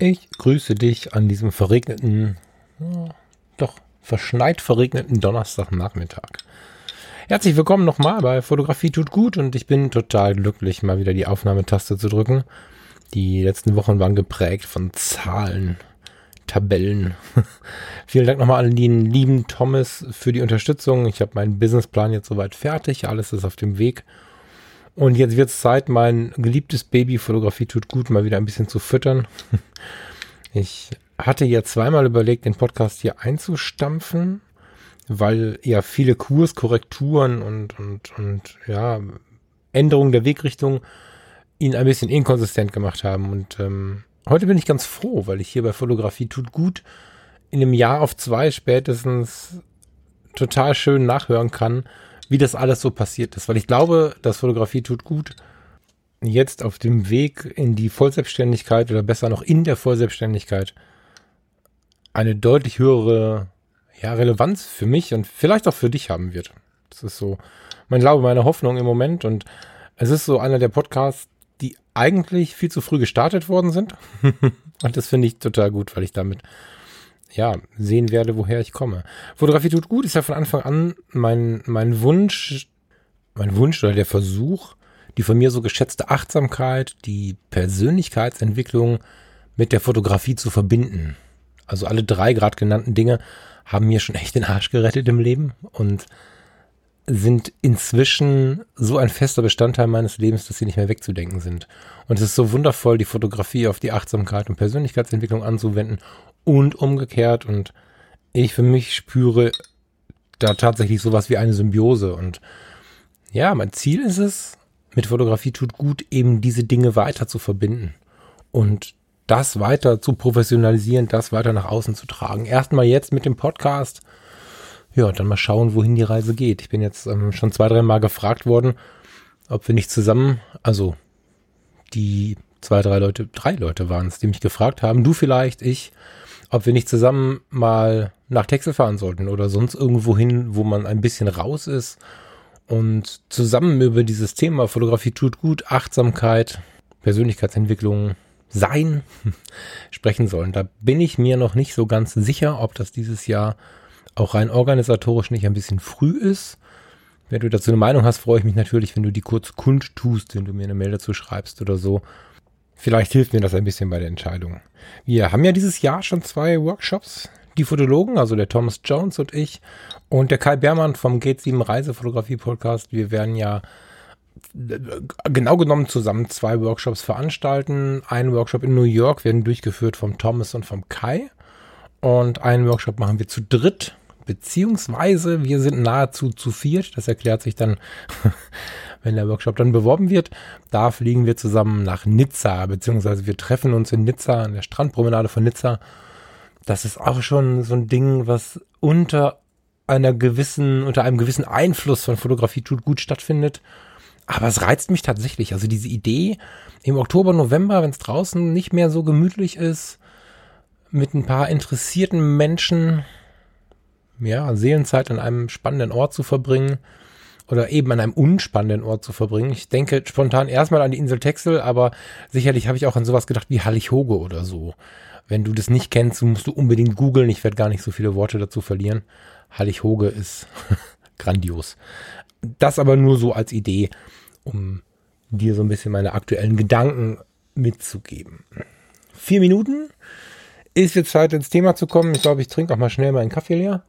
Ich grüße dich an diesem verregneten, doch verschneit verregneten Donnerstagnachmittag. Herzlich willkommen nochmal bei Fotografie tut gut und ich bin total glücklich, mal wieder die Aufnahmetaste zu drücken. Die letzten Wochen waren geprägt von Zahlen, Tabellen. Vielen Dank nochmal an den lieben Thomas für die Unterstützung. Ich habe meinen Businessplan jetzt soweit fertig. Alles ist auf dem Weg. Und jetzt wird es Zeit, mein geliebtes Baby Fotografie tut gut mal wieder ein bisschen zu füttern. Ich hatte ja zweimal überlegt, den Podcast hier einzustampfen, weil ja viele Kurskorrekturen und, und, und ja, Änderungen der Wegrichtung ihn ein bisschen inkonsistent gemacht haben. Und ähm, heute bin ich ganz froh, weil ich hier bei Fotografie tut gut in einem Jahr auf zwei spätestens total schön nachhören kann, wie das alles so passiert ist. Weil ich glaube, dass Fotografie tut gut jetzt auf dem Weg in die Vollselbstständigkeit oder besser noch in der Vollselbstständigkeit eine deutlich höhere ja, Relevanz für mich und vielleicht auch für dich haben wird. Das ist so mein Glaube, meine Hoffnung im Moment und es ist so einer der Podcasts, die eigentlich viel zu früh gestartet worden sind. und das finde ich total gut, weil ich damit ja, sehen werde, woher ich komme. Fotografie tut gut, ist ja von Anfang an mein, mein Wunsch, mein Wunsch oder der Versuch, die von mir so geschätzte Achtsamkeit, die Persönlichkeitsentwicklung mit der Fotografie zu verbinden. Also alle drei gerade genannten Dinge haben mir schon echt den Arsch gerettet im Leben und sind inzwischen so ein fester Bestandteil meines Lebens, dass sie nicht mehr wegzudenken sind. Und es ist so wundervoll, die Fotografie auf die Achtsamkeit und Persönlichkeitsentwicklung anzuwenden und umgekehrt. Und ich für mich spüre da tatsächlich sowas wie eine Symbiose. Und ja, mein Ziel ist es, mit Fotografie tut gut, eben diese Dinge weiter zu verbinden und das weiter zu professionalisieren, das weiter nach außen zu tragen. Erstmal jetzt mit dem Podcast. Ja, dann mal schauen, wohin die Reise geht. Ich bin jetzt ähm, schon zwei, drei Mal gefragt worden, ob wir nicht zusammen, also die zwei, drei Leute, drei Leute waren es, die mich gefragt haben, du vielleicht, ich, ob wir nicht zusammen mal nach Texel fahren sollten oder sonst irgendwo hin, wo man ein bisschen raus ist und zusammen über dieses Thema Fotografie tut gut, Achtsamkeit, Persönlichkeitsentwicklung, Sein sprechen sollen. Da bin ich mir noch nicht so ganz sicher, ob das dieses Jahr auch rein organisatorisch nicht ein bisschen früh ist. Wenn du dazu eine Meinung hast, freue ich mich natürlich, wenn du die kurz kundtust, wenn du mir eine Mail dazu schreibst oder so. Vielleicht hilft mir das ein bisschen bei der Entscheidung. Wir haben ja dieses Jahr schon zwei Workshops die Fotologen, also der Thomas Jones und ich und der Kai Beermann vom Gate 7 Reisefotografie Podcast. Wir werden ja äh, genau genommen zusammen zwei Workshops veranstalten. Ein Workshop in New York werden durchgeführt vom Thomas und vom Kai. Und einen Workshop machen wir zu dritt, beziehungsweise wir sind nahezu zu viert. Das erklärt sich dann, wenn der Workshop dann beworben wird. Da fliegen wir zusammen nach Nizza, beziehungsweise wir treffen uns in Nizza, an der Strandpromenade von Nizza das ist auch schon so ein Ding, was unter einer gewissen, unter einem gewissen Einfluss von Fotografie tut gut stattfindet. Aber es reizt mich tatsächlich. Also diese Idee, im Oktober, November, wenn es draußen nicht mehr so gemütlich ist, mit ein paar interessierten Menschen, ja, Seelenzeit an einem spannenden Ort zu verbringen oder eben an einem unspannenden Ort zu verbringen. Ich denke spontan erstmal an die Insel Texel, aber sicherlich habe ich auch an sowas gedacht wie Hallighoge oder so. Wenn du das nicht kennst, musst du unbedingt googeln. Ich werde gar nicht so viele Worte dazu verlieren. Hallig-Hoge ist grandios. Das aber nur so als Idee, um dir so ein bisschen meine aktuellen Gedanken mitzugeben. Vier Minuten ist jetzt Zeit, ins Thema zu kommen. Ich glaube, ich trinke auch mal schnell meinen Kaffee leer.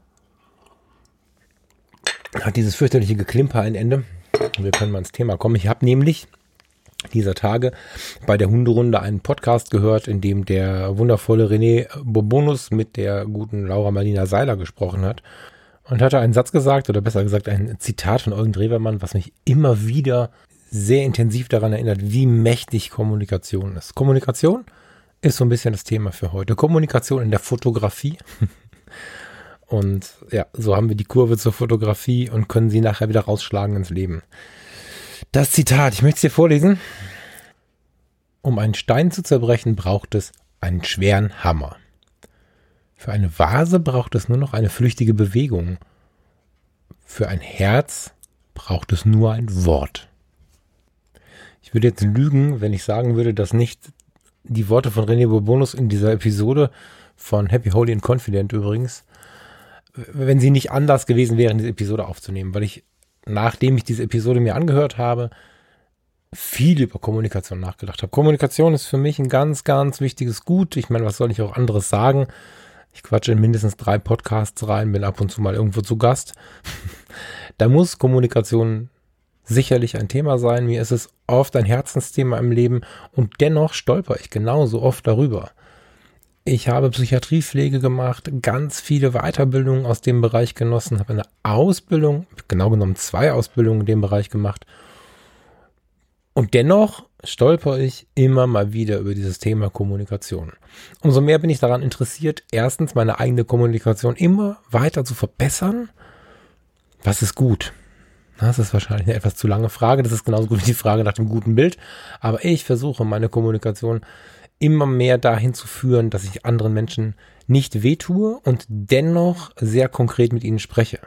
Hat dieses fürchterliche Geklimper ein Ende. Wir können mal ins Thema kommen. Ich habe nämlich dieser Tage bei der Hunderunde einen Podcast gehört, in dem der wundervolle René Bobonus mit der guten Laura Marlina Seiler gesprochen hat und hatte einen Satz gesagt, oder besser gesagt ein Zitat von Eugen Drewermann, was mich immer wieder sehr intensiv daran erinnert, wie mächtig Kommunikation ist. Kommunikation ist so ein bisschen das Thema für heute. Kommunikation in der Fotografie. Und ja, so haben wir die Kurve zur Fotografie und können sie nachher wieder rausschlagen ins Leben. Das Zitat, ich möchte es dir vorlesen. Um einen Stein zu zerbrechen, braucht es einen schweren Hammer. Für eine Vase braucht es nur noch eine flüchtige Bewegung. Für ein Herz braucht es nur ein Wort. Ich würde jetzt lügen, wenn ich sagen würde, dass nicht die Worte von René Bourbonus in dieser Episode von Happy, Holy and Confident übrigens, wenn sie nicht anders gewesen wären, diese Episode aufzunehmen, weil ich, nachdem ich diese Episode mir angehört habe, viel über Kommunikation nachgedacht habe. Kommunikation ist für mich ein ganz, ganz wichtiges Gut. Ich meine, was soll ich auch anderes sagen? Ich quatsche in mindestens drei Podcasts rein, bin ab und zu mal irgendwo zu Gast. da muss Kommunikation sicherlich ein Thema sein. Mir ist es oft ein Herzensthema im Leben und dennoch stolper ich genauso oft darüber. Ich habe Psychiatriepflege gemacht, ganz viele Weiterbildungen aus dem Bereich genossen, habe eine Ausbildung, genau genommen zwei Ausbildungen in dem Bereich gemacht. Und dennoch stolper ich immer mal wieder über dieses Thema Kommunikation. Umso mehr bin ich daran interessiert, erstens meine eigene Kommunikation immer weiter zu verbessern. Was ist gut? Das ist wahrscheinlich eine etwas zu lange Frage. Das ist genauso gut wie die Frage nach dem guten Bild. Aber ich versuche meine Kommunikation immer mehr dahin zu führen, dass ich anderen Menschen nicht wehtue und dennoch sehr konkret mit ihnen spreche.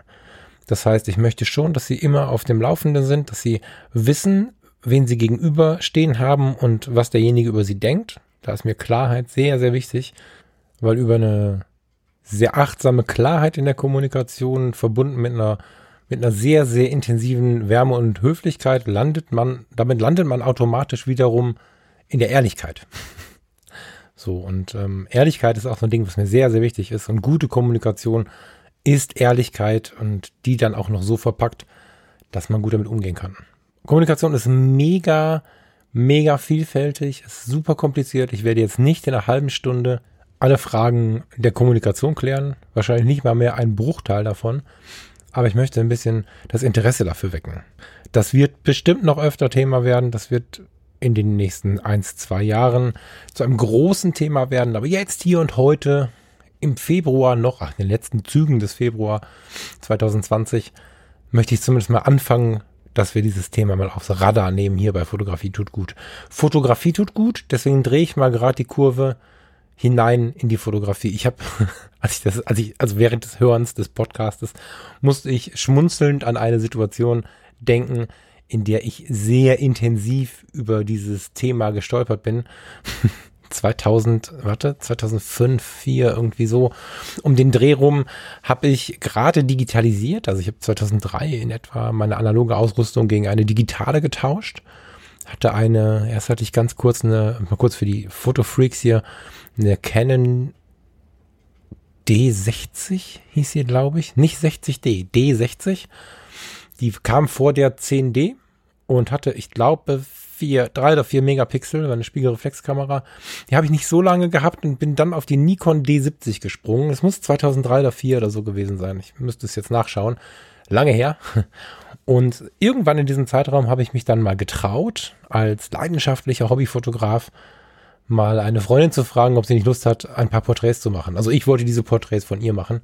Das heißt, ich möchte schon, dass sie immer auf dem Laufenden sind, dass sie wissen, wen sie gegenüber stehen haben und was derjenige über sie denkt. Da ist mir Klarheit sehr, sehr wichtig, weil über eine sehr achtsame Klarheit in der Kommunikation verbunden mit einer mit einer sehr, sehr intensiven Wärme und Höflichkeit landet man, damit landet man automatisch wiederum in der Ehrlichkeit. So, und ähm, Ehrlichkeit ist auch so ein Ding, was mir sehr, sehr wichtig ist. Und gute Kommunikation ist Ehrlichkeit und die dann auch noch so verpackt, dass man gut damit umgehen kann. Kommunikation ist mega, mega vielfältig, ist super kompliziert. Ich werde jetzt nicht in einer halben Stunde alle Fragen der Kommunikation klären. Wahrscheinlich nicht mal mehr einen Bruchteil davon aber ich möchte ein bisschen das Interesse dafür wecken. Das wird bestimmt noch öfter Thema werden. Das wird in den nächsten eins, zwei Jahren zu einem großen Thema werden. Aber jetzt, hier und heute, im Februar noch, ach, in den letzten Zügen des Februar 2020, möchte ich zumindest mal anfangen, dass wir dieses Thema mal aufs Radar nehmen hier bei Fotografie tut gut. Fotografie tut gut, deswegen drehe ich mal gerade die Kurve hinein in die Fotografie. Ich habe, als ich das, als ich, also während des Hörens des Podcastes, musste ich schmunzelnd an eine Situation denken, in der ich sehr intensiv über dieses Thema gestolpert bin. 2000, warte, 2005, 4 irgendwie so um den Dreh rum habe ich gerade digitalisiert, also ich habe 2003 in etwa meine analoge Ausrüstung gegen eine digitale getauscht. Hatte eine, erst hatte ich ganz kurz eine, mal kurz für die Fotofreaks hier, eine Canon D60 hieß sie, glaube ich. Nicht 60D, D60. Die kam vor der 10D und hatte, ich glaube, vier, drei oder vier Megapixel, eine Spiegelreflexkamera. Die habe ich nicht so lange gehabt und bin dann auf die Nikon D70 gesprungen. Es muss 2003 oder 4 oder so gewesen sein. Ich müsste es jetzt nachschauen. Lange her. Und irgendwann in diesem Zeitraum habe ich mich dann mal getraut, als leidenschaftlicher Hobbyfotograf mal eine Freundin zu fragen, ob sie nicht Lust hat, ein paar Porträts zu machen. Also ich wollte diese Porträts von ihr machen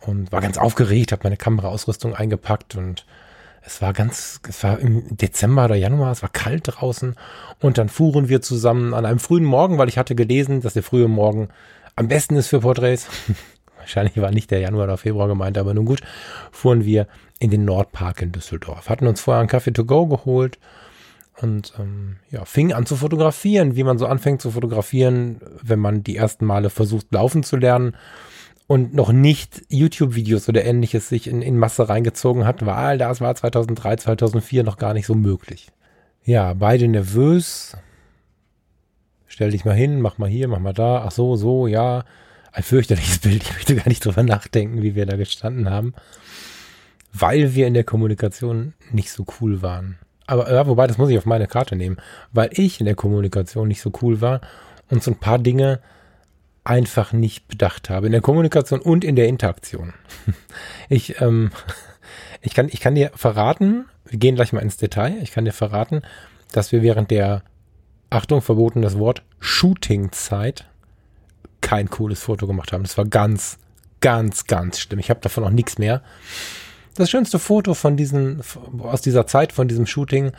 und war ganz aufgeregt, habe meine Kameraausrüstung eingepackt und es war ganz, es war im Dezember oder Januar, es war kalt draußen und dann fuhren wir zusammen an einem frühen Morgen, weil ich hatte gelesen, dass der frühe Morgen am besten ist für Porträts. Wahrscheinlich war nicht der Januar oder Februar gemeint, aber nun gut, fuhren wir in den Nordpark in Düsseldorf, hatten uns vorher einen Kaffee to go geholt und ähm, ja, fing an zu fotografieren, wie man so anfängt zu fotografieren, wenn man die ersten Male versucht laufen zu lernen und noch nicht YouTube-Videos oder ähnliches sich in, in Masse reingezogen hat, weil das war 2003, 2004 noch gar nicht so möglich. Ja, beide nervös. Stell dich mal hin, mach mal hier, mach mal da. Ach so, so, ja. Ein fürchterliches Bild. Ich möchte gar nicht drüber nachdenken, wie wir da gestanden haben. Weil wir in der Kommunikation nicht so cool waren. Aber ja, wobei, das muss ich auf meine Karte nehmen, weil ich in der Kommunikation nicht so cool war und so ein paar Dinge einfach nicht bedacht habe. In der Kommunikation und in der Interaktion. Ich, ähm, ich, kann, ich kann dir verraten, wir gehen gleich mal ins Detail, ich kann dir verraten, dass wir während der Achtung, verbotenes Wort, Shooting-Zeit kein cooles Foto gemacht haben. Das war ganz, ganz, ganz schlimm. Ich habe davon auch nichts mehr. Das schönste Foto von diesen, aus dieser Zeit, von diesem Shooting,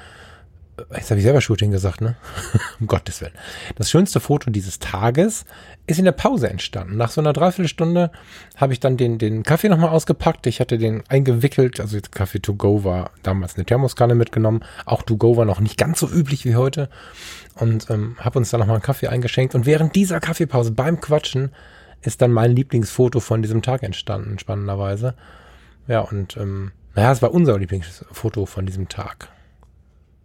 Jetzt habe ich selber Shooting gesagt, ne? um Gottes Willen. Das schönste Foto dieses Tages ist in der Pause entstanden. Nach so einer Dreiviertelstunde habe ich dann den, den Kaffee nochmal ausgepackt. Ich hatte den eingewickelt, also Kaffee to go war damals eine Thermoskanne mitgenommen. Auch to go war noch nicht ganz so üblich wie heute. Und ähm, habe uns dann nochmal einen Kaffee eingeschenkt. Und während dieser Kaffeepause beim Quatschen ist dann mein Lieblingsfoto von diesem Tag entstanden, spannenderweise. Ja, und ähm, naja, es war unser Lieblingsfoto von diesem Tag.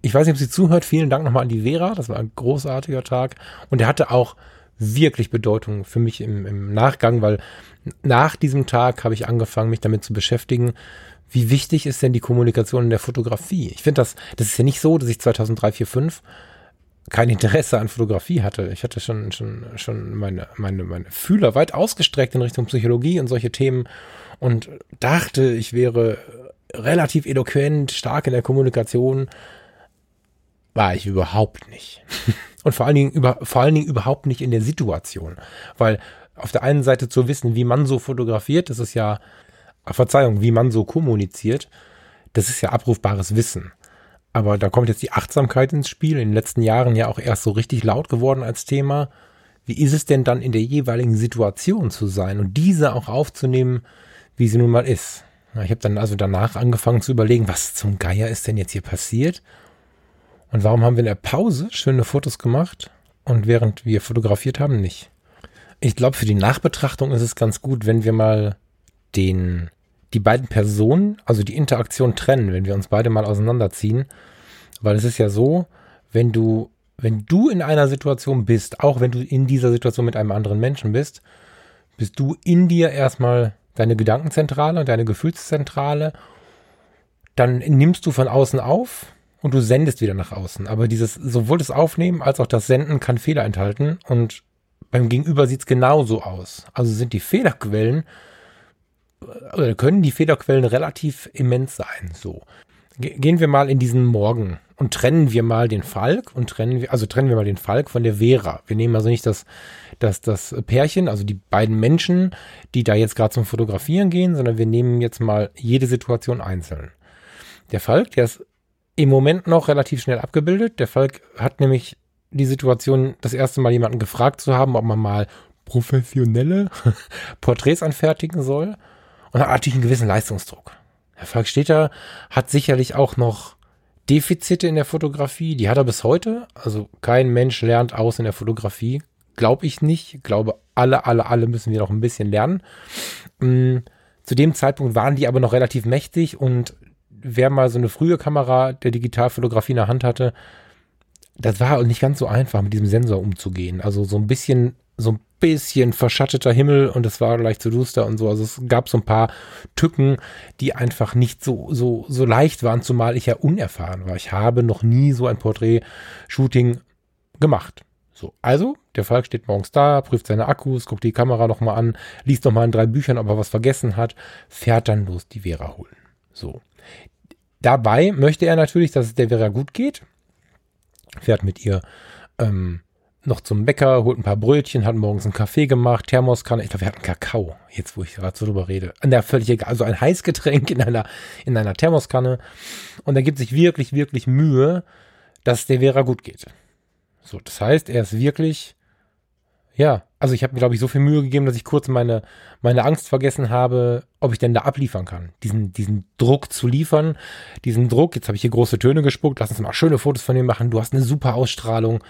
Ich weiß nicht, ob sie zuhört. Vielen Dank nochmal an die Vera. Das war ein großartiger Tag. Und er hatte auch wirklich Bedeutung für mich im, im Nachgang, weil nach diesem Tag habe ich angefangen, mich damit zu beschäftigen, wie wichtig ist denn die Kommunikation in der Fotografie? Ich finde das, das ist ja nicht so, dass ich 2003, 4, 5 kein Interesse an Fotografie hatte. Ich hatte schon, schon, schon meine, meine, meine Fühler weit ausgestreckt in Richtung Psychologie und solche Themen und dachte, ich wäre relativ eloquent, stark in der Kommunikation, war ich überhaupt nicht. Und vor allen Dingen über, vor allen Dingen überhaupt nicht in der Situation. Weil auf der einen Seite zu wissen, wie man so fotografiert, das ist ja, Verzeihung, wie man so kommuniziert, das ist ja abrufbares Wissen. Aber da kommt jetzt die Achtsamkeit ins Spiel, in den letzten Jahren ja auch erst so richtig laut geworden als Thema. Wie ist es denn dann in der jeweiligen Situation zu sein und diese auch aufzunehmen, wie sie nun mal ist? Ich habe dann also danach angefangen zu überlegen, was zum Geier ist denn jetzt hier passiert? Und warum haben wir in der Pause schöne Fotos gemacht und während wir fotografiert haben nicht? Ich glaube, für die Nachbetrachtung ist es ganz gut, wenn wir mal den, die beiden Personen, also die Interaktion trennen, wenn wir uns beide mal auseinanderziehen. Weil es ist ja so, wenn du, wenn du in einer Situation bist, auch wenn du in dieser Situation mit einem anderen Menschen bist, bist du in dir erstmal deine Gedankenzentrale und deine Gefühlszentrale. Dann nimmst du von außen auf, und du sendest wieder nach außen. Aber dieses, sowohl das Aufnehmen als auch das Senden kann Fehler enthalten und beim Gegenüber sieht's genauso aus. Also sind die Fehlerquellen, oder können die Fehlerquellen relativ immens sein, so. Gehen wir mal in diesen Morgen und trennen wir mal den Falk und trennen wir, also trennen wir mal den Falk von der Vera. Wir nehmen also nicht das, das, das Pärchen, also die beiden Menschen, die da jetzt gerade zum Fotografieren gehen, sondern wir nehmen jetzt mal jede Situation einzeln. Der Falk, der ist im Moment noch relativ schnell abgebildet. Der Falk hat nämlich die Situation, das erste Mal jemanden gefragt zu haben, ob man mal professionelle Porträts anfertigen soll. Und da hatte ich einen gewissen Leistungsdruck. Herr Falk steht da, hat sicherlich auch noch Defizite in der Fotografie. Die hat er bis heute. Also kein Mensch lernt aus in der Fotografie. Glaube ich nicht. Glaube, alle, alle, alle müssen wir noch ein bisschen lernen. Mm, zu dem Zeitpunkt waren die aber noch relativ mächtig und wer mal so eine frühe Kamera der Digitalfotografie in der Hand hatte, das war nicht ganz so einfach, mit diesem Sensor umzugehen. Also so ein bisschen, so ein bisschen verschatteter Himmel und es war leicht zu duster und so. Also es gab so ein paar Tücken, die einfach nicht so, so, so leicht waren, zumal ich ja unerfahren war. Ich habe noch nie so ein Porträt-Shooting gemacht. So, also, der Falk steht morgens da, prüft seine Akkus, guckt die Kamera nochmal an, liest nochmal in drei Büchern, ob er was vergessen hat, fährt dann los die Vera holen. So. Dabei möchte er natürlich, dass es der Vera gut geht. Fährt mit ihr ähm, noch zum Bäcker, holt ein paar Brötchen, hat morgens einen Kaffee gemacht, Thermoskanne. Ich glaube, wir hatten Kakao, jetzt wo ich gerade so drüber rede. Ja, völlig egal. Also ein Heißgetränk in einer, in einer Thermoskanne. Und er gibt sich wirklich, wirklich Mühe, dass es der Vera gut geht. So, das heißt, er ist wirklich ja, also ich habe mir, glaube ich, so viel Mühe gegeben, dass ich kurz meine, meine Angst vergessen habe, ob ich denn da abliefern kann. Diesen, diesen Druck zu liefern, diesen Druck, jetzt habe ich hier große Töne gespuckt, lass uns mal schöne Fotos von dir machen, du hast eine super Ausstrahlung.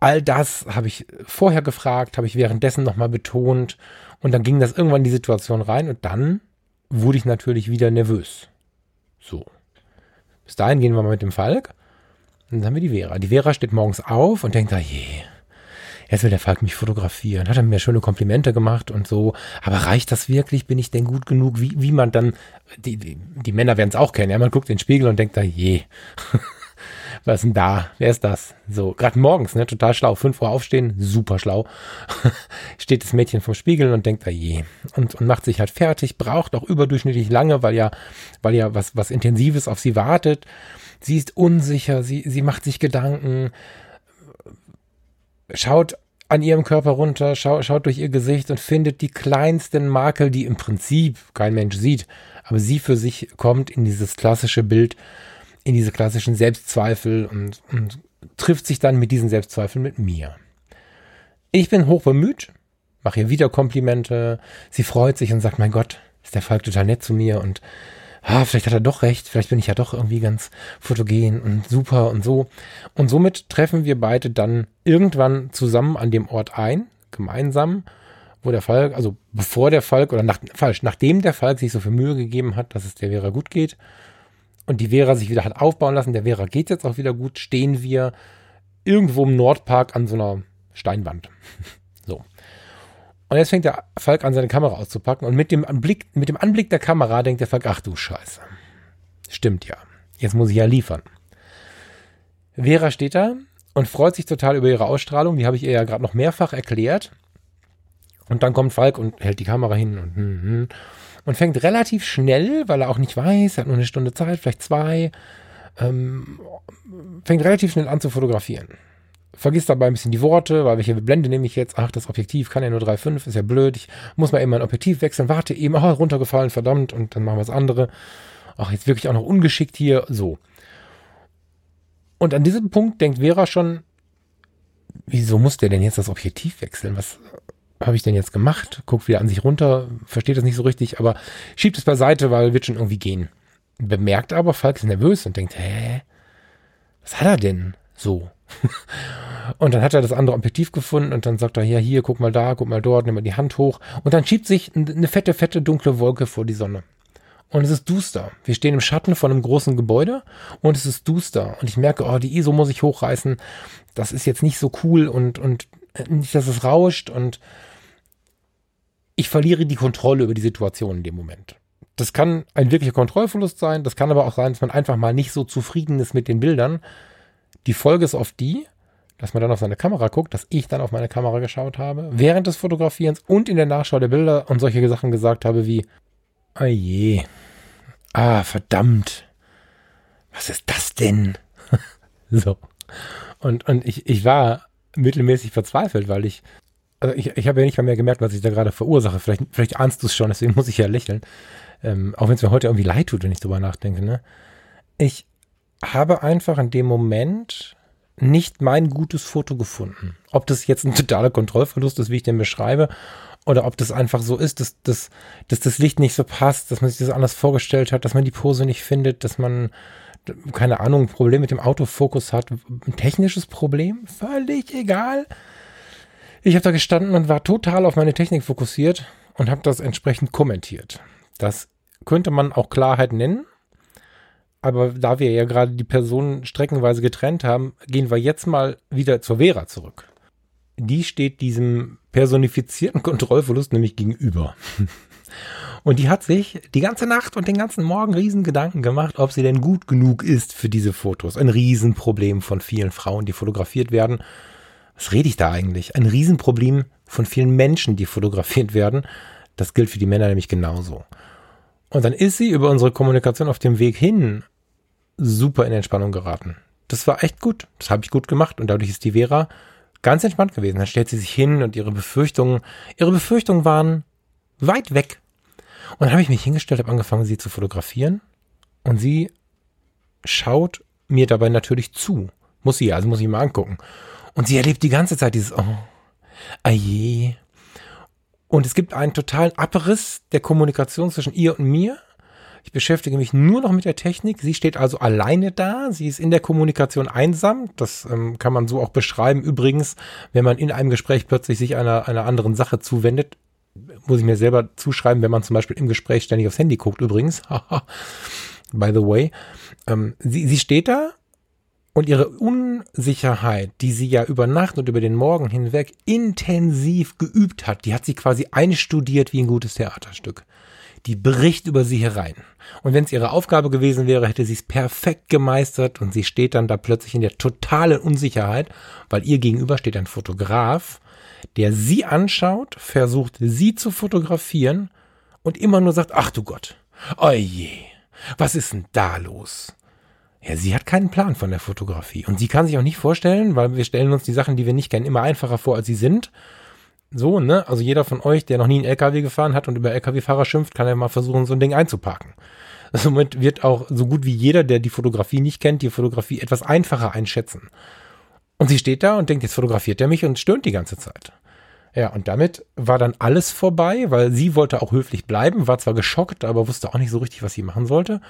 All das habe ich vorher gefragt, habe ich währenddessen nochmal betont und dann ging das irgendwann in die Situation rein und dann wurde ich natürlich wieder nervös. So. Bis dahin gehen wir mal mit dem Falk. Und dann haben wir die Vera. Die Vera steht morgens auf und denkt, ah je, jetzt will der Falk mich fotografieren, hat er mir schöne Komplimente gemacht und so. Aber reicht das wirklich? Bin ich denn gut genug? Wie, wie man dann, die, die, die Männer werden es auch kennen, ja, man guckt in den Spiegel und denkt da, je, was ist denn da? Wer ist das? So, gerade morgens, ne, total schlau, fünf Uhr aufstehen, super schlau. Steht das Mädchen vom Spiegel und denkt da, je. Und, und macht sich halt fertig, braucht auch überdurchschnittlich lange, weil ja, weil ja was, was Intensives auf sie wartet. Sie ist unsicher, sie, sie macht sich Gedanken schaut an ihrem Körper runter, schaut, schaut durch ihr Gesicht und findet die kleinsten Makel, die im Prinzip kein Mensch sieht, aber sie für sich kommt in dieses klassische Bild, in diese klassischen Selbstzweifel und, und trifft sich dann mit diesen Selbstzweifeln mit mir. Ich bin hochbemüht, mache ihr wieder Komplimente, sie freut sich und sagt, mein Gott, ist der Falk total nett zu mir und ah, vielleicht hat er doch recht, vielleicht bin ich ja doch irgendwie ganz fotogen und super und so. Und somit treffen wir beide dann irgendwann zusammen an dem Ort ein, gemeinsam, wo der Falk, also bevor der Falk, oder nach, falsch, nachdem der Falk sich so viel Mühe gegeben hat, dass es der Vera gut geht und die Vera sich wieder hat aufbauen lassen, der Vera geht jetzt auch wieder gut, stehen wir irgendwo im Nordpark an so einer Steinwand. so. Und jetzt fängt der Falk an, seine Kamera auszupacken und mit dem Anblick, mit dem Anblick der Kamera denkt der Falk, ach du Scheiße. Stimmt ja. Jetzt muss ich ja liefern. Vera steht da und freut sich total über ihre Ausstrahlung. Die habe ich ihr ja gerade noch mehrfach erklärt. Und dann kommt Falk und hält die Kamera hin und, hm, hm, und fängt relativ schnell, weil er auch nicht weiß, er hat nur eine Stunde Zeit, vielleicht zwei, ähm, fängt relativ schnell an zu fotografieren vergisst dabei ein bisschen die Worte, weil welche Blende nehme ich jetzt? Ach, das Objektiv kann ja nur 3,5, ist ja blöd. Ich muss mal eben mein Objektiv wechseln. Warte eben, oh, runtergefallen, verdammt, und dann machen wir das andere. Ach, jetzt wirklich auch noch ungeschickt hier, so. Und an diesem Punkt denkt Vera schon, wieso muss der denn jetzt das Objektiv wechseln? Was habe ich denn jetzt gemacht? Guckt wieder an sich runter, versteht das nicht so richtig, aber schiebt es beiseite, weil wird schon irgendwie gehen. Bemerkt aber, Falk ist nervös und denkt, hä? Was hat er denn so? Und dann hat er das andere Objektiv gefunden und dann sagt er, ja, hier, guck mal da, guck mal dort, nimm mal die Hand hoch. Und dann schiebt sich eine fette, fette, dunkle Wolke vor die Sonne. Und es ist duster. Wir stehen im Schatten von einem großen Gebäude und es ist duster. Und ich merke, oh, die ISO muss ich hochreißen. Das ist jetzt nicht so cool und, und nicht, dass es rauscht und ich verliere die Kontrolle über die Situation in dem Moment. Das kann ein wirklicher Kontrollverlust sein. Das kann aber auch sein, dass man einfach mal nicht so zufrieden ist mit den Bildern. Die Folge ist auf die, dass man dann auf seine Kamera guckt, dass ich dann auf meine Kamera geschaut habe, während des Fotografierens und in der Nachschau der Bilder und solche Sachen gesagt habe wie, oh je, ah, verdammt, was ist das denn? so. Und, und ich, ich war mittelmäßig verzweifelt, weil ich, also ich, ich habe ja nicht mal mehr gemerkt, was ich da gerade verursache. Vielleicht, vielleicht ahnst du es schon, deswegen muss ich ja lächeln. Ähm, auch wenn es mir heute irgendwie leid tut, wenn ich drüber nachdenke. Ne? Ich habe einfach in dem Moment nicht mein gutes Foto gefunden. Ob das jetzt ein totaler Kontrollverlust ist, wie ich den beschreibe, oder ob das einfach so ist, dass, dass, dass das Licht nicht so passt, dass man sich das anders vorgestellt hat, dass man die Pose nicht findet, dass man, keine Ahnung, ein Problem mit dem Autofokus hat, ein technisches Problem, völlig egal. Ich habe da gestanden und war total auf meine Technik fokussiert und habe das entsprechend kommentiert. Das könnte man auch Klarheit nennen, aber da wir ja gerade die Personen streckenweise getrennt haben, gehen wir jetzt mal wieder zur Vera zurück. Die steht diesem personifizierten Kontrollverlust nämlich gegenüber. Und die hat sich die ganze Nacht und den ganzen Morgen riesen Gedanken gemacht, ob sie denn gut genug ist für diese Fotos. Ein Riesenproblem von vielen Frauen, die fotografiert werden. Was rede ich da eigentlich? Ein Riesenproblem von vielen Menschen, die fotografiert werden. Das gilt für die Männer nämlich genauso. Und dann ist sie über unsere Kommunikation auf dem Weg hin super in Entspannung geraten. Das war echt gut. Das habe ich gut gemacht und dadurch ist die Vera ganz entspannt gewesen. Dann stellt sie sich hin und ihre Befürchtungen, ihre Befürchtungen waren weit weg. Und dann habe ich mich hingestellt, habe angefangen, sie zu fotografieren und sie schaut mir dabei natürlich zu. Muss sie ja, also muss ich mal angucken. Und sie erlebt die ganze Zeit dieses, oh, aje. Und es gibt einen totalen Abriss der Kommunikation zwischen ihr und mir. Ich beschäftige mich nur noch mit der Technik. Sie steht also alleine da. Sie ist in der Kommunikation einsam. Das ähm, kann man so auch beschreiben. Übrigens, wenn man in einem Gespräch plötzlich sich einer, einer anderen Sache zuwendet, muss ich mir selber zuschreiben, wenn man zum Beispiel im Gespräch ständig aufs Handy guckt, übrigens. By the way. Ähm, sie, sie steht da und ihre Unsicherheit, die sie ja über Nacht und über den Morgen hinweg intensiv geübt hat, die hat sie quasi einstudiert wie ein gutes Theaterstück die bricht über sie herein. Und wenn es ihre Aufgabe gewesen wäre, hätte sie es perfekt gemeistert und sie steht dann da plötzlich in der totalen Unsicherheit, weil ihr gegenüber steht ein Fotograf, der sie anschaut, versucht sie zu fotografieren und immer nur sagt, ach du Gott, oje, was ist denn da los? Ja, sie hat keinen Plan von der Fotografie. Und sie kann sich auch nicht vorstellen, weil wir stellen uns die Sachen, die wir nicht kennen, immer einfacher vor, als sie sind. So, ne? Also jeder von euch, der noch nie einen LKW gefahren hat und über LKW-Fahrer schimpft, kann ja mal versuchen, so ein Ding einzupacken. Somit wird auch so gut wie jeder, der die Fotografie nicht kennt, die Fotografie etwas einfacher einschätzen. Und sie steht da und denkt, jetzt fotografiert er mich und stöhnt die ganze Zeit. Ja, und damit war dann alles vorbei, weil sie wollte auch höflich bleiben, war zwar geschockt, aber wusste auch nicht so richtig, was sie machen sollte.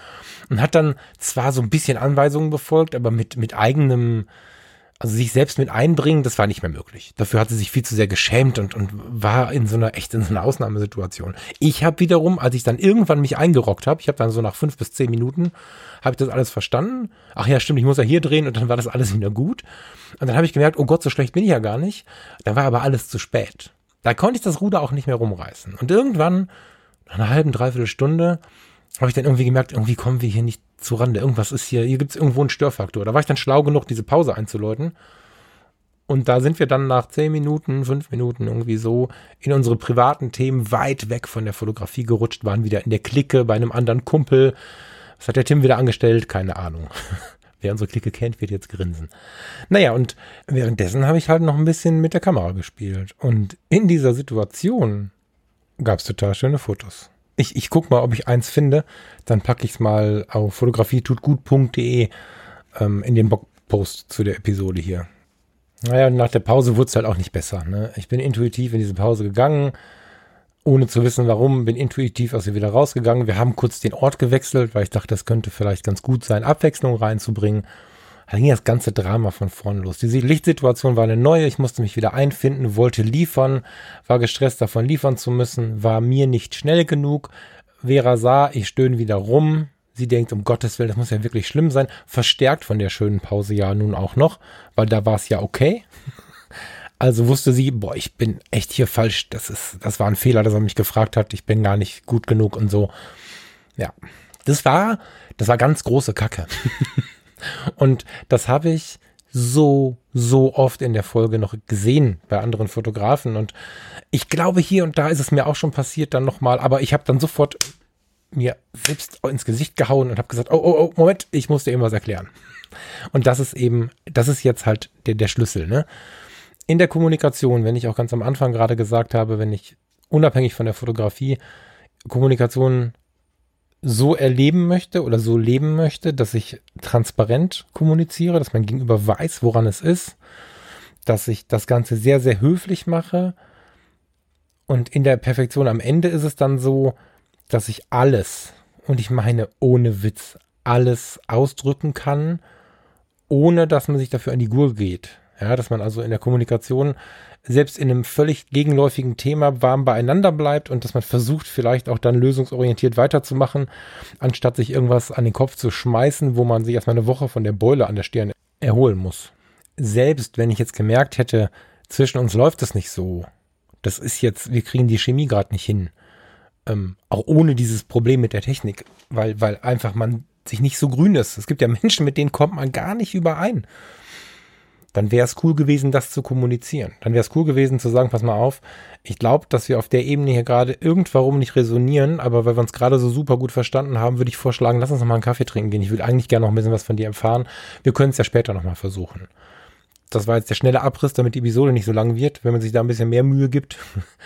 Und hat dann zwar so ein bisschen Anweisungen befolgt, aber mit, mit eigenem, also sich selbst mit einbringen, das war nicht mehr möglich. Dafür hat sie sich viel zu sehr geschämt und, und war in so einer, echt in so einer Ausnahmesituation. Ich habe wiederum, als ich dann irgendwann mich eingerockt habe, ich habe dann so nach fünf bis zehn Minuten, habe ich das alles verstanden. Ach ja, stimmt, ich muss ja hier drehen und dann war das alles wieder gut. Und dann habe ich gemerkt, oh Gott, so schlecht bin ich ja gar nicht. Dann war aber alles zu spät. Da konnte ich das Ruder auch nicht mehr rumreißen. Und irgendwann, nach einer halben, dreiviertel Stunde, habe ich dann irgendwie gemerkt, irgendwie kommen wir hier nicht zu Rande. Irgendwas ist hier, hier gibt es irgendwo einen Störfaktor. Da war ich dann schlau genug, diese Pause einzuläuten. Und da sind wir dann nach zehn Minuten, fünf Minuten irgendwie so in unsere privaten Themen weit weg von der Fotografie gerutscht, waren wieder in der Clique bei einem anderen Kumpel. Was hat der Tim wieder angestellt? Keine Ahnung. Wer unsere Clique kennt, wird jetzt grinsen. Naja, und währenddessen habe ich halt noch ein bisschen mit der Kamera gespielt. Und in dieser Situation gab es total schöne Fotos ich, ich guck mal, ob ich eins finde. Dann packe ich es mal auf fotografietutgut.de ähm, in den Blogpost zu der Episode hier. Naja, nach der Pause wurde es halt auch nicht besser. Ne? Ich bin intuitiv in diese Pause gegangen, ohne zu wissen warum, bin intuitiv aus ihr wieder rausgegangen. Wir haben kurz den Ort gewechselt, weil ich dachte, das könnte vielleicht ganz gut sein, Abwechslung reinzubringen. Da ging das ganze Drama von vorn los. Diese Lichtsituation war eine neue. Ich musste mich wieder einfinden, wollte liefern, war gestresst davon liefern zu müssen, war mir nicht schnell genug. Vera sah, ich stöhne wieder rum. Sie denkt, um Gottes Willen, das muss ja wirklich schlimm sein. Verstärkt von der schönen Pause ja nun auch noch, weil da war es ja okay. Also wusste sie, boah, ich bin echt hier falsch. Das ist, das war ein Fehler, dass er mich gefragt hat. Ich bin gar nicht gut genug und so. Ja, das war, das war ganz große Kacke. Und das habe ich so, so oft in der Folge noch gesehen bei anderen Fotografen. Und ich glaube, hier und da ist es mir auch schon passiert dann nochmal, aber ich habe dann sofort mir selbst ins Gesicht gehauen und habe gesagt, oh, oh, oh, Moment, ich muss dir eben was erklären. Und das ist eben, das ist jetzt halt der, der Schlüssel, ne? In der Kommunikation, wenn ich auch ganz am Anfang gerade gesagt habe, wenn ich unabhängig von der Fotografie Kommunikation so erleben möchte oder so leben möchte, dass ich transparent kommuniziere, dass mein Gegenüber weiß, woran es ist, dass ich das Ganze sehr, sehr höflich mache. Und in der Perfektion am Ende ist es dann so, dass ich alles, und ich meine ohne Witz, alles ausdrücken kann, ohne dass man sich dafür an die Gurgel geht. Ja, dass man also in der Kommunikation selbst in einem völlig gegenläufigen Thema warm beieinander bleibt und dass man versucht, vielleicht auch dann lösungsorientiert weiterzumachen, anstatt sich irgendwas an den Kopf zu schmeißen, wo man sich erstmal eine Woche von der Beule an der Stirn erholen muss. Selbst wenn ich jetzt gemerkt hätte, zwischen uns läuft es nicht so, das ist jetzt, wir kriegen die Chemie gerade nicht hin, ähm, auch ohne dieses Problem mit der Technik, weil, weil einfach man sich nicht so grün ist. Es gibt ja Menschen, mit denen kommt man gar nicht überein dann wäre es cool gewesen, das zu kommunizieren. Dann wäre es cool gewesen zu sagen, pass mal auf, ich glaube, dass wir auf der Ebene hier gerade irgendwarum nicht resonieren, aber weil wir uns gerade so super gut verstanden haben, würde ich vorschlagen, lass uns noch mal einen Kaffee trinken gehen. Ich würde eigentlich gerne noch ein bisschen was von dir erfahren. Wir können es ja später noch mal versuchen. Das war jetzt der schnelle Abriss, damit die Episode nicht so lang wird. Wenn man sich da ein bisschen mehr Mühe gibt,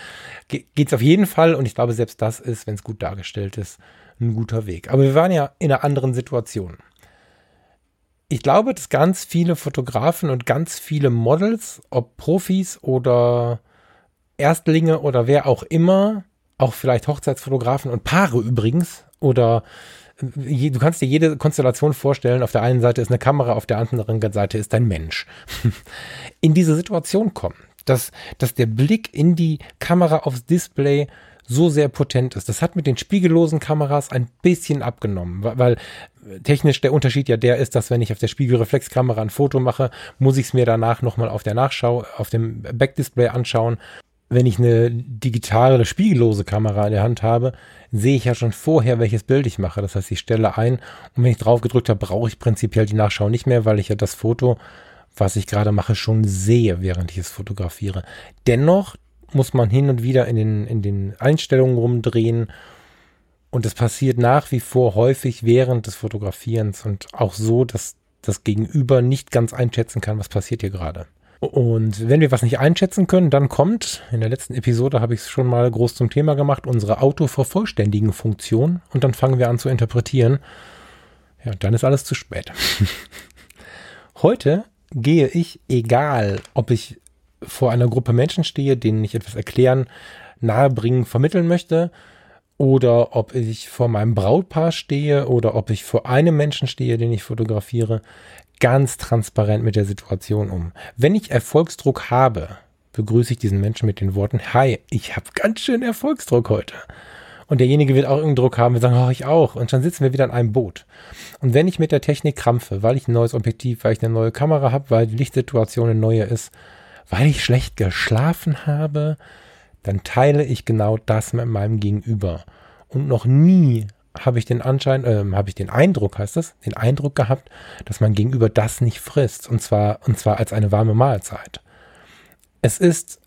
geht es auf jeden Fall. Und ich glaube, selbst das ist, wenn es gut dargestellt ist, ein guter Weg. Aber wir waren ja in einer anderen Situation ich glaube, dass ganz viele Fotografen und ganz viele Models, ob Profis oder Erstlinge oder wer auch immer, auch vielleicht Hochzeitsfotografen und Paare übrigens, oder äh, du kannst dir jede Konstellation vorstellen, auf der einen Seite ist eine Kamera, auf der anderen Seite ist ein Mensch, in diese Situation kommen, dass, dass der Blick in die Kamera aufs Display so sehr potent ist. Das hat mit den spiegellosen Kameras ein bisschen abgenommen, weil technisch der Unterschied ja der ist, dass wenn ich auf der Spiegelreflexkamera ein Foto mache, muss ich es mir danach nochmal auf der Nachschau, auf dem Backdisplay anschauen. Wenn ich eine digitale, spiegellose Kamera in der Hand habe, sehe ich ja schon vorher, welches Bild ich mache. Das heißt, ich stelle ein und wenn ich drauf gedrückt habe, brauche ich prinzipiell die Nachschau nicht mehr, weil ich ja das Foto, was ich gerade mache, schon sehe, während ich es fotografiere. Dennoch muss man hin und wieder in den, in den Einstellungen rumdrehen Und es passiert nach wie vor häufig während des Fotografierens und auch so, dass das Gegenüber nicht ganz einschätzen kann, was passiert hier gerade. Und wenn wir was nicht einschätzen können, dann kommt, in der letzten Episode habe ich es schon mal groß zum Thema gemacht, unsere Autovervollständigen Funktion und dann fangen wir an zu interpretieren. Ja, dann ist alles zu spät. Heute gehe ich, egal ob ich vor einer Gruppe Menschen stehe, denen ich etwas erklären, nahebringen, vermitteln möchte, oder ob ich vor meinem Brautpaar stehe oder ob ich vor einem Menschen stehe, den ich fotografiere, ganz transparent mit der Situation um. Wenn ich Erfolgsdruck habe, begrüße ich diesen Menschen mit den Worten, hi, ich habe ganz schön Erfolgsdruck heute. Und derjenige wird auch irgendeinen Druck haben, wir sagen, oh, ich auch. Und dann sitzen wir wieder in einem Boot. Und wenn ich mit der Technik krampfe, weil ich ein neues Objektiv, weil ich eine neue Kamera habe, weil die Lichtsituation eine neue ist, weil ich schlecht geschlafen habe, dann teile ich genau das mit meinem Gegenüber. Und noch nie habe ich den Anschein, äh, habe ich den Eindruck, heißt das, den Eindruck gehabt, dass mein Gegenüber das nicht frisst. Und zwar, und zwar als eine warme Mahlzeit. Es ist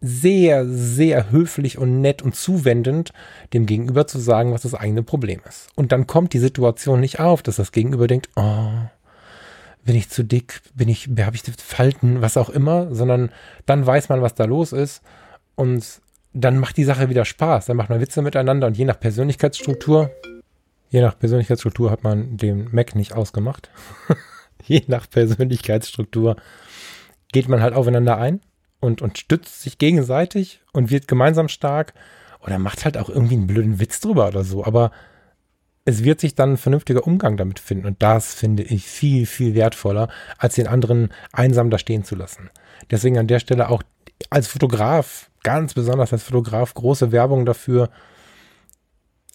sehr, sehr höflich und nett und zuwendend, dem Gegenüber zu sagen, was das eigene Problem ist. Und dann kommt die Situation nicht auf, dass das Gegenüber denkt, oh, bin ich zu dick, bin ich, habe ich Falten, was auch immer, sondern dann weiß man, was da los ist und dann macht die Sache wieder Spaß. Dann macht man Witze miteinander und je nach Persönlichkeitsstruktur, je nach Persönlichkeitsstruktur hat man den Mac nicht ausgemacht. je nach Persönlichkeitsstruktur geht man halt aufeinander ein und, und stützt sich gegenseitig und wird gemeinsam stark oder macht halt auch irgendwie einen blöden Witz drüber oder so. Aber es wird sich dann ein vernünftiger Umgang damit finden. Und das finde ich viel, viel wertvoller, als den anderen einsam da stehen zu lassen. Deswegen an der Stelle auch als Fotograf ganz besonders als Fotograf große Werbung dafür,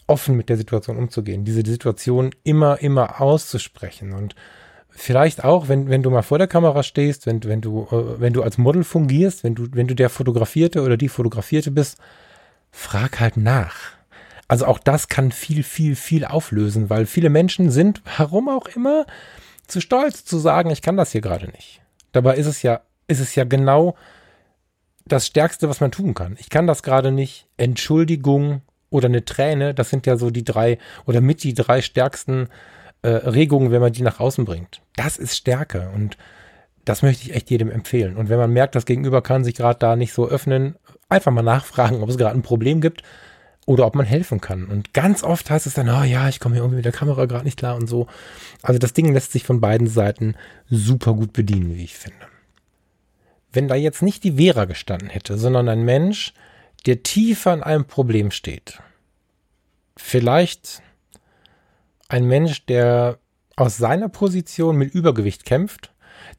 offen mit der Situation umzugehen, diese Situation immer, immer auszusprechen und vielleicht auch, wenn, wenn du mal vor der Kamera stehst, wenn, wenn du, äh, wenn du als Model fungierst, wenn du, wenn du der Fotografierte oder die Fotografierte bist, frag halt nach. Also auch das kann viel, viel, viel auflösen, weil viele Menschen sind, warum auch immer, zu stolz zu sagen, ich kann das hier gerade nicht. Dabei ist es ja, ist es ja genau das Stärkste, was man tun kann. Ich kann das gerade nicht. Entschuldigung oder eine Träne, das sind ja so die drei oder mit die drei stärksten äh, Regungen, wenn man die nach außen bringt. Das ist Stärke und das möchte ich echt jedem empfehlen. Und wenn man merkt, das Gegenüber kann sich gerade da nicht so öffnen, einfach mal nachfragen, ob es gerade ein Problem gibt oder ob man helfen kann. Und ganz oft heißt es dann, oh ja, ich komme hier irgendwie mit der Kamera gerade nicht klar und so. Also das Ding lässt sich von beiden Seiten super gut bedienen, wie ich finde wenn da jetzt nicht die Vera gestanden hätte, sondern ein Mensch, der tiefer an einem Problem steht. Vielleicht ein Mensch, der aus seiner Position mit Übergewicht kämpft,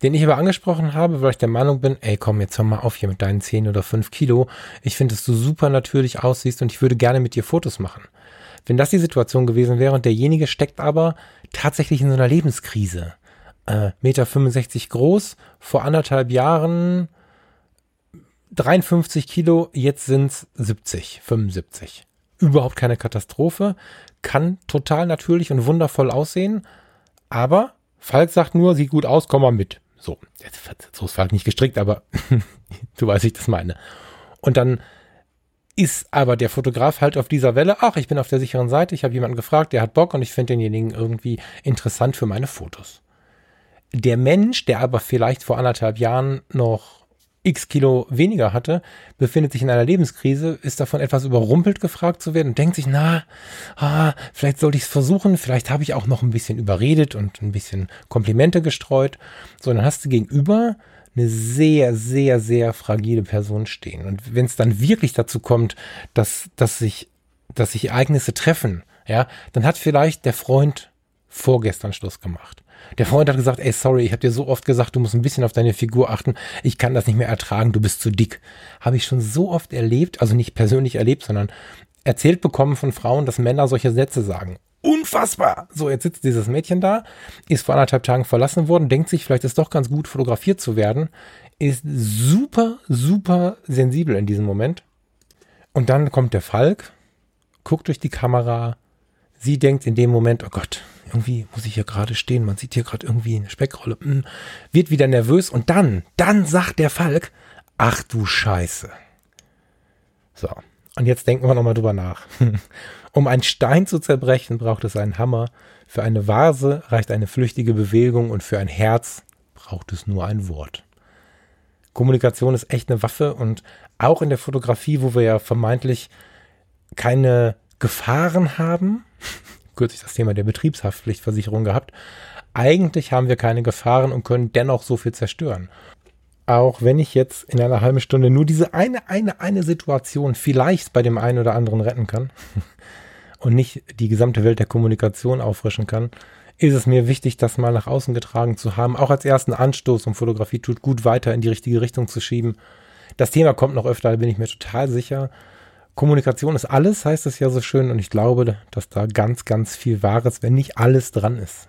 den ich aber angesprochen habe, weil ich der Meinung bin, ey, komm, jetzt hör mal auf hier mit deinen 10 oder 5 Kilo. Ich finde, dass du super natürlich aussiehst und ich würde gerne mit dir Fotos machen. Wenn das die Situation gewesen wäre und derjenige steckt aber tatsächlich in so einer Lebenskrise, äh, Meter 65 groß, vor anderthalb Jahren 53 Kilo, jetzt sind's 70, 75. Überhaupt keine Katastrophe, kann total natürlich und wundervoll aussehen, aber Falk sagt nur, sieht gut aus, komm mal mit. So, jetzt, so ist Falk nicht gestrickt, aber du weißt, ich das meine. Und dann ist aber der Fotograf halt auf dieser Welle, ach, ich bin auf der sicheren Seite, ich habe jemanden gefragt, der hat Bock und ich finde denjenigen irgendwie interessant für meine Fotos der Mensch, der aber vielleicht vor anderthalb Jahren noch x Kilo weniger hatte, befindet sich in einer Lebenskrise, ist davon etwas überrumpelt gefragt zu werden und denkt sich, na, ah, vielleicht sollte ich es versuchen, vielleicht habe ich auch noch ein bisschen überredet und ein bisschen Komplimente gestreut. So, dann hast du gegenüber eine sehr, sehr, sehr fragile Person stehen. Und wenn es dann wirklich dazu kommt, dass, dass sich, dass sich Ereignisse treffen, ja, dann hat vielleicht der Freund vorgestern Schluss gemacht. Der Freund hat gesagt, ey, sorry, ich habe dir so oft gesagt, du musst ein bisschen auf deine Figur achten. Ich kann das nicht mehr ertragen, du bist zu dick. Habe ich schon so oft erlebt, also nicht persönlich erlebt, sondern erzählt bekommen von Frauen, dass Männer solche Sätze sagen. Unfassbar! So, jetzt sitzt dieses Mädchen da, ist vor anderthalb Tagen verlassen worden, denkt sich, vielleicht ist doch ganz gut, fotografiert zu werden, ist super, super sensibel in diesem Moment. Und dann kommt der Falk, guckt durch die Kamera, sie denkt in dem Moment, oh Gott, irgendwie muss ich hier gerade stehen, man sieht hier gerade irgendwie eine Speckrolle, hm, wird wieder nervös und dann, dann sagt der Falk, ach du Scheiße. So, und jetzt denken wir nochmal drüber nach. Um einen Stein zu zerbrechen, braucht es einen Hammer. Für eine Vase reicht eine flüchtige Bewegung und für ein Herz braucht es nur ein Wort. Kommunikation ist echt eine Waffe und auch in der Fotografie, wo wir ja vermeintlich keine Gefahren haben, kürzlich das Thema der Betriebshaftpflichtversicherung gehabt, eigentlich haben wir keine Gefahren und können dennoch so viel zerstören. Auch wenn ich jetzt in einer halben Stunde nur diese eine, eine, eine Situation vielleicht bei dem einen oder anderen retten kann und nicht die gesamte Welt der Kommunikation auffrischen kann, ist es mir wichtig, das mal nach außen getragen zu haben, auch als ersten Anstoß, um Fotografie tut gut weiter in die richtige Richtung zu schieben. Das Thema kommt noch öfter, da bin ich mir total sicher. Kommunikation ist alles, heißt es ja so schön, und ich glaube, dass da ganz, ganz viel Wahres, wenn nicht alles dran ist.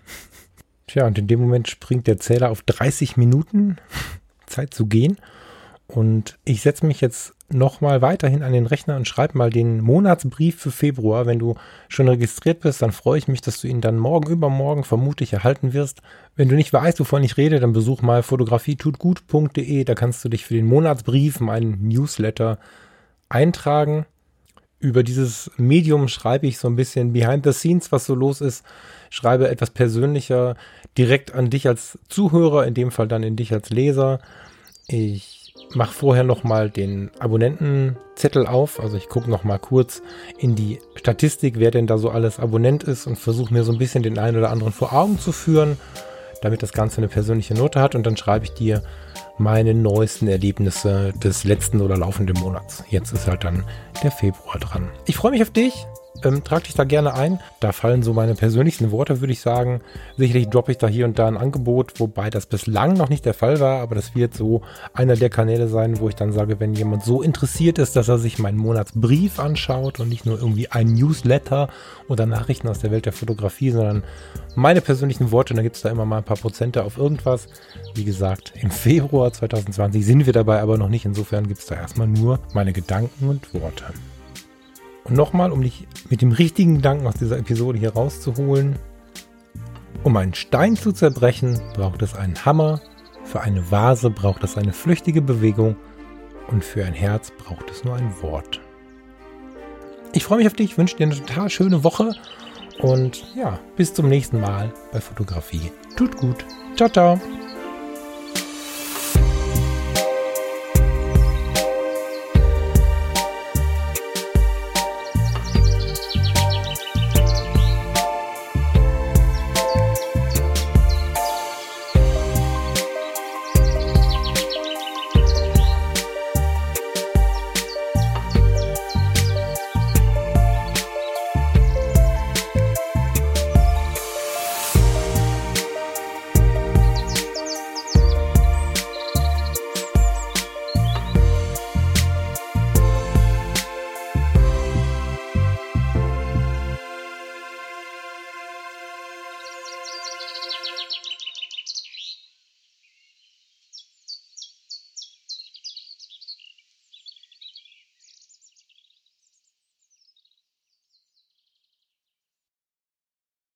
Tja, und in dem Moment springt der Zähler auf 30 Minuten Zeit zu gehen. Und ich setze mich jetzt nochmal weiterhin an den Rechner und schreibe mal den Monatsbrief für Februar. Wenn du schon registriert bist, dann freue ich mich, dass du ihn dann morgen übermorgen vermutlich erhalten wirst. Wenn du nicht weißt, wovon ich rede, dann besuch mal fotografietutgut.de. Da kannst du dich für den Monatsbrief, meinen Newsletter eintragen. Über dieses Medium schreibe ich so ein bisschen behind the scenes, was so los ist. Schreibe etwas persönlicher direkt an dich als Zuhörer, in dem Fall dann in dich als Leser. Ich mache vorher nochmal den Abonnentenzettel auf. Also ich gucke nochmal kurz in die Statistik, wer denn da so alles Abonnent ist und versuche mir so ein bisschen den einen oder anderen vor Augen zu führen, damit das Ganze eine persönliche Note hat. Und dann schreibe ich dir meine neuesten Erlebnisse des letzten oder laufenden Monats. Jetzt ist halt dann der Februar dran. Ich freue mich auf dich. Ähm, trag dich da gerne ein. Da fallen so meine persönlichsten Worte, würde ich sagen. Sicherlich droppe ich da hier und da ein Angebot, wobei das bislang noch nicht der Fall war, aber das wird so einer der Kanäle sein, wo ich dann sage, wenn jemand so interessiert ist, dass er sich meinen Monatsbrief anschaut und nicht nur irgendwie ein Newsletter oder Nachrichten aus der Welt der Fotografie, sondern meine persönlichen Worte, dann gibt es da immer mal ein paar Prozente auf irgendwas. Wie gesagt, im Februar 2020 sind wir dabei aber noch nicht. Insofern gibt es da erstmal nur meine Gedanken und Worte. Und nochmal, um dich mit dem richtigen Gedanken aus dieser Episode hier rauszuholen. Um einen Stein zu zerbrechen, braucht es einen Hammer, für eine Vase braucht es eine flüchtige Bewegung und für ein Herz braucht es nur ein Wort. Ich freue mich auf dich, wünsche dir eine total schöne Woche und ja, bis zum nächsten Mal bei Fotografie. Tut gut. Ciao, ciao.